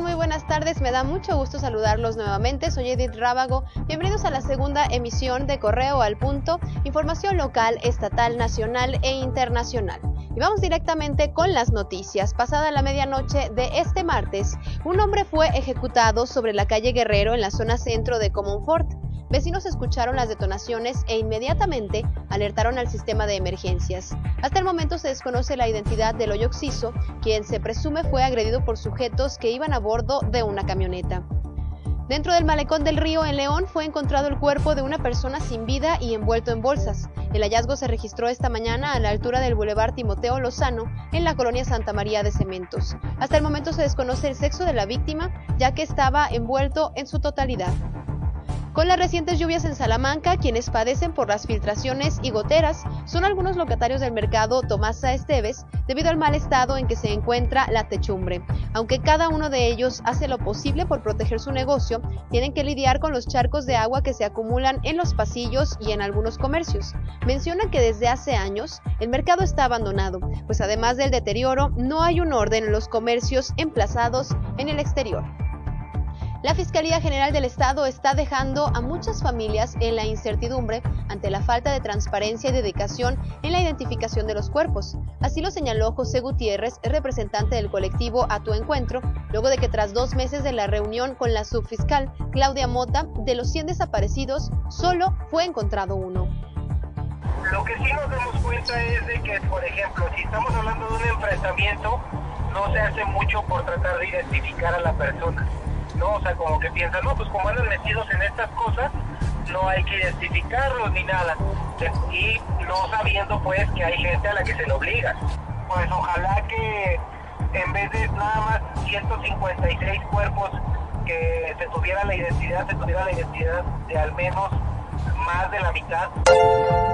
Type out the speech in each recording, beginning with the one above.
Muy buenas tardes, me da mucho gusto saludarlos nuevamente. Soy Edith Rábago. Bienvenidos a la segunda emisión de Correo al Punto, información local, estatal, nacional e internacional. Y vamos directamente con las noticias. Pasada la medianoche de este martes, un hombre fue ejecutado sobre la calle Guerrero en la zona centro de Comonfort. Vecinos escucharon las detonaciones e inmediatamente alertaron al sistema de emergencias. Hasta el momento se desconoce la identidad del hoyo oxiso, quien se presume fue agredido por sujetos que iban a bordo de una camioneta. Dentro del malecón del río en León fue encontrado el cuerpo de una persona sin vida y envuelto en bolsas. El hallazgo se registró esta mañana a la altura del Boulevard Timoteo Lozano, en la colonia Santa María de Cementos. Hasta el momento se desconoce el sexo de la víctima, ya que estaba envuelto en su totalidad. Con las recientes lluvias en Salamanca, quienes padecen por las filtraciones y goteras son algunos locatarios del mercado Tomasa Esteves, debido al mal estado en que se encuentra la techumbre. Aunque cada uno de ellos hace lo posible por proteger su negocio, tienen que lidiar con los charcos de agua que se acumulan en los pasillos y en algunos comercios. Mencionan que desde hace años el mercado está abandonado, pues además del deterioro, no hay un orden en los comercios emplazados en el exterior. La Fiscalía General del Estado está dejando a muchas familias en la incertidumbre ante la falta de transparencia y dedicación en la identificación de los cuerpos. Así lo señaló José Gutiérrez, representante del colectivo A Tu Encuentro, luego de que tras dos meses de la reunión con la subfiscal Claudia Mota, de los 100 desaparecidos, solo fue encontrado uno. Lo que sí nos damos cuenta es de que, por ejemplo, si estamos hablando de un enfrentamiento, no se hace mucho por tratar de identificar a la persona ¿no? O sea, como que piensan, no, pues como andan metidos en estas cosas, no hay que identificarlos ni nada. Y no sabiendo pues que hay gente a la que se le obliga. Pues ojalá que en vez de nada más 156 cuerpos que se tuviera la identidad, se tuviera la identidad de al menos más de la mitad.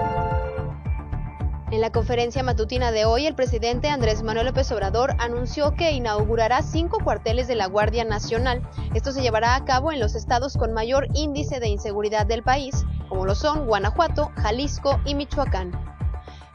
En la conferencia matutina de hoy, el presidente Andrés Manuel López Obrador anunció que inaugurará cinco cuarteles de la Guardia Nacional. Esto se llevará a cabo en los estados con mayor índice de inseguridad del país, como lo son Guanajuato, Jalisco y Michoacán.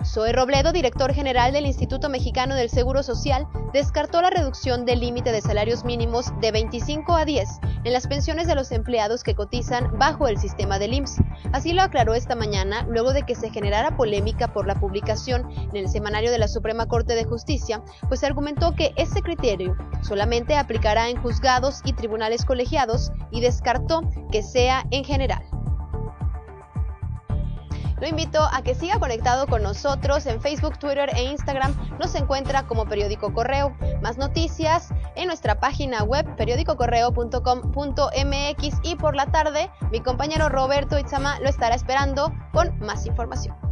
Zoe Robledo, director general del Instituto Mexicano del Seguro Social, descartó la reducción del límite de salarios mínimos de 25 a 10 en las pensiones de los empleados que cotizan bajo el sistema del IMSS. Así lo aclaró esta mañana, luego de que se generara polémica por la publicación en el semanario de la Suprema Corte de Justicia, pues argumentó que ese criterio solamente aplicará en juzgados y tribunales colegiados y descartó que sea en general. Lo invito a que siga conectado con nosotros en Facebook, Twitter e Instagram. Nos encuentra como Periódico Correo. Más noticias en nuestra página web periódicocorreo.com.mx y por la tarde mi compañero Roberto Itzama lo estará esperando con más información.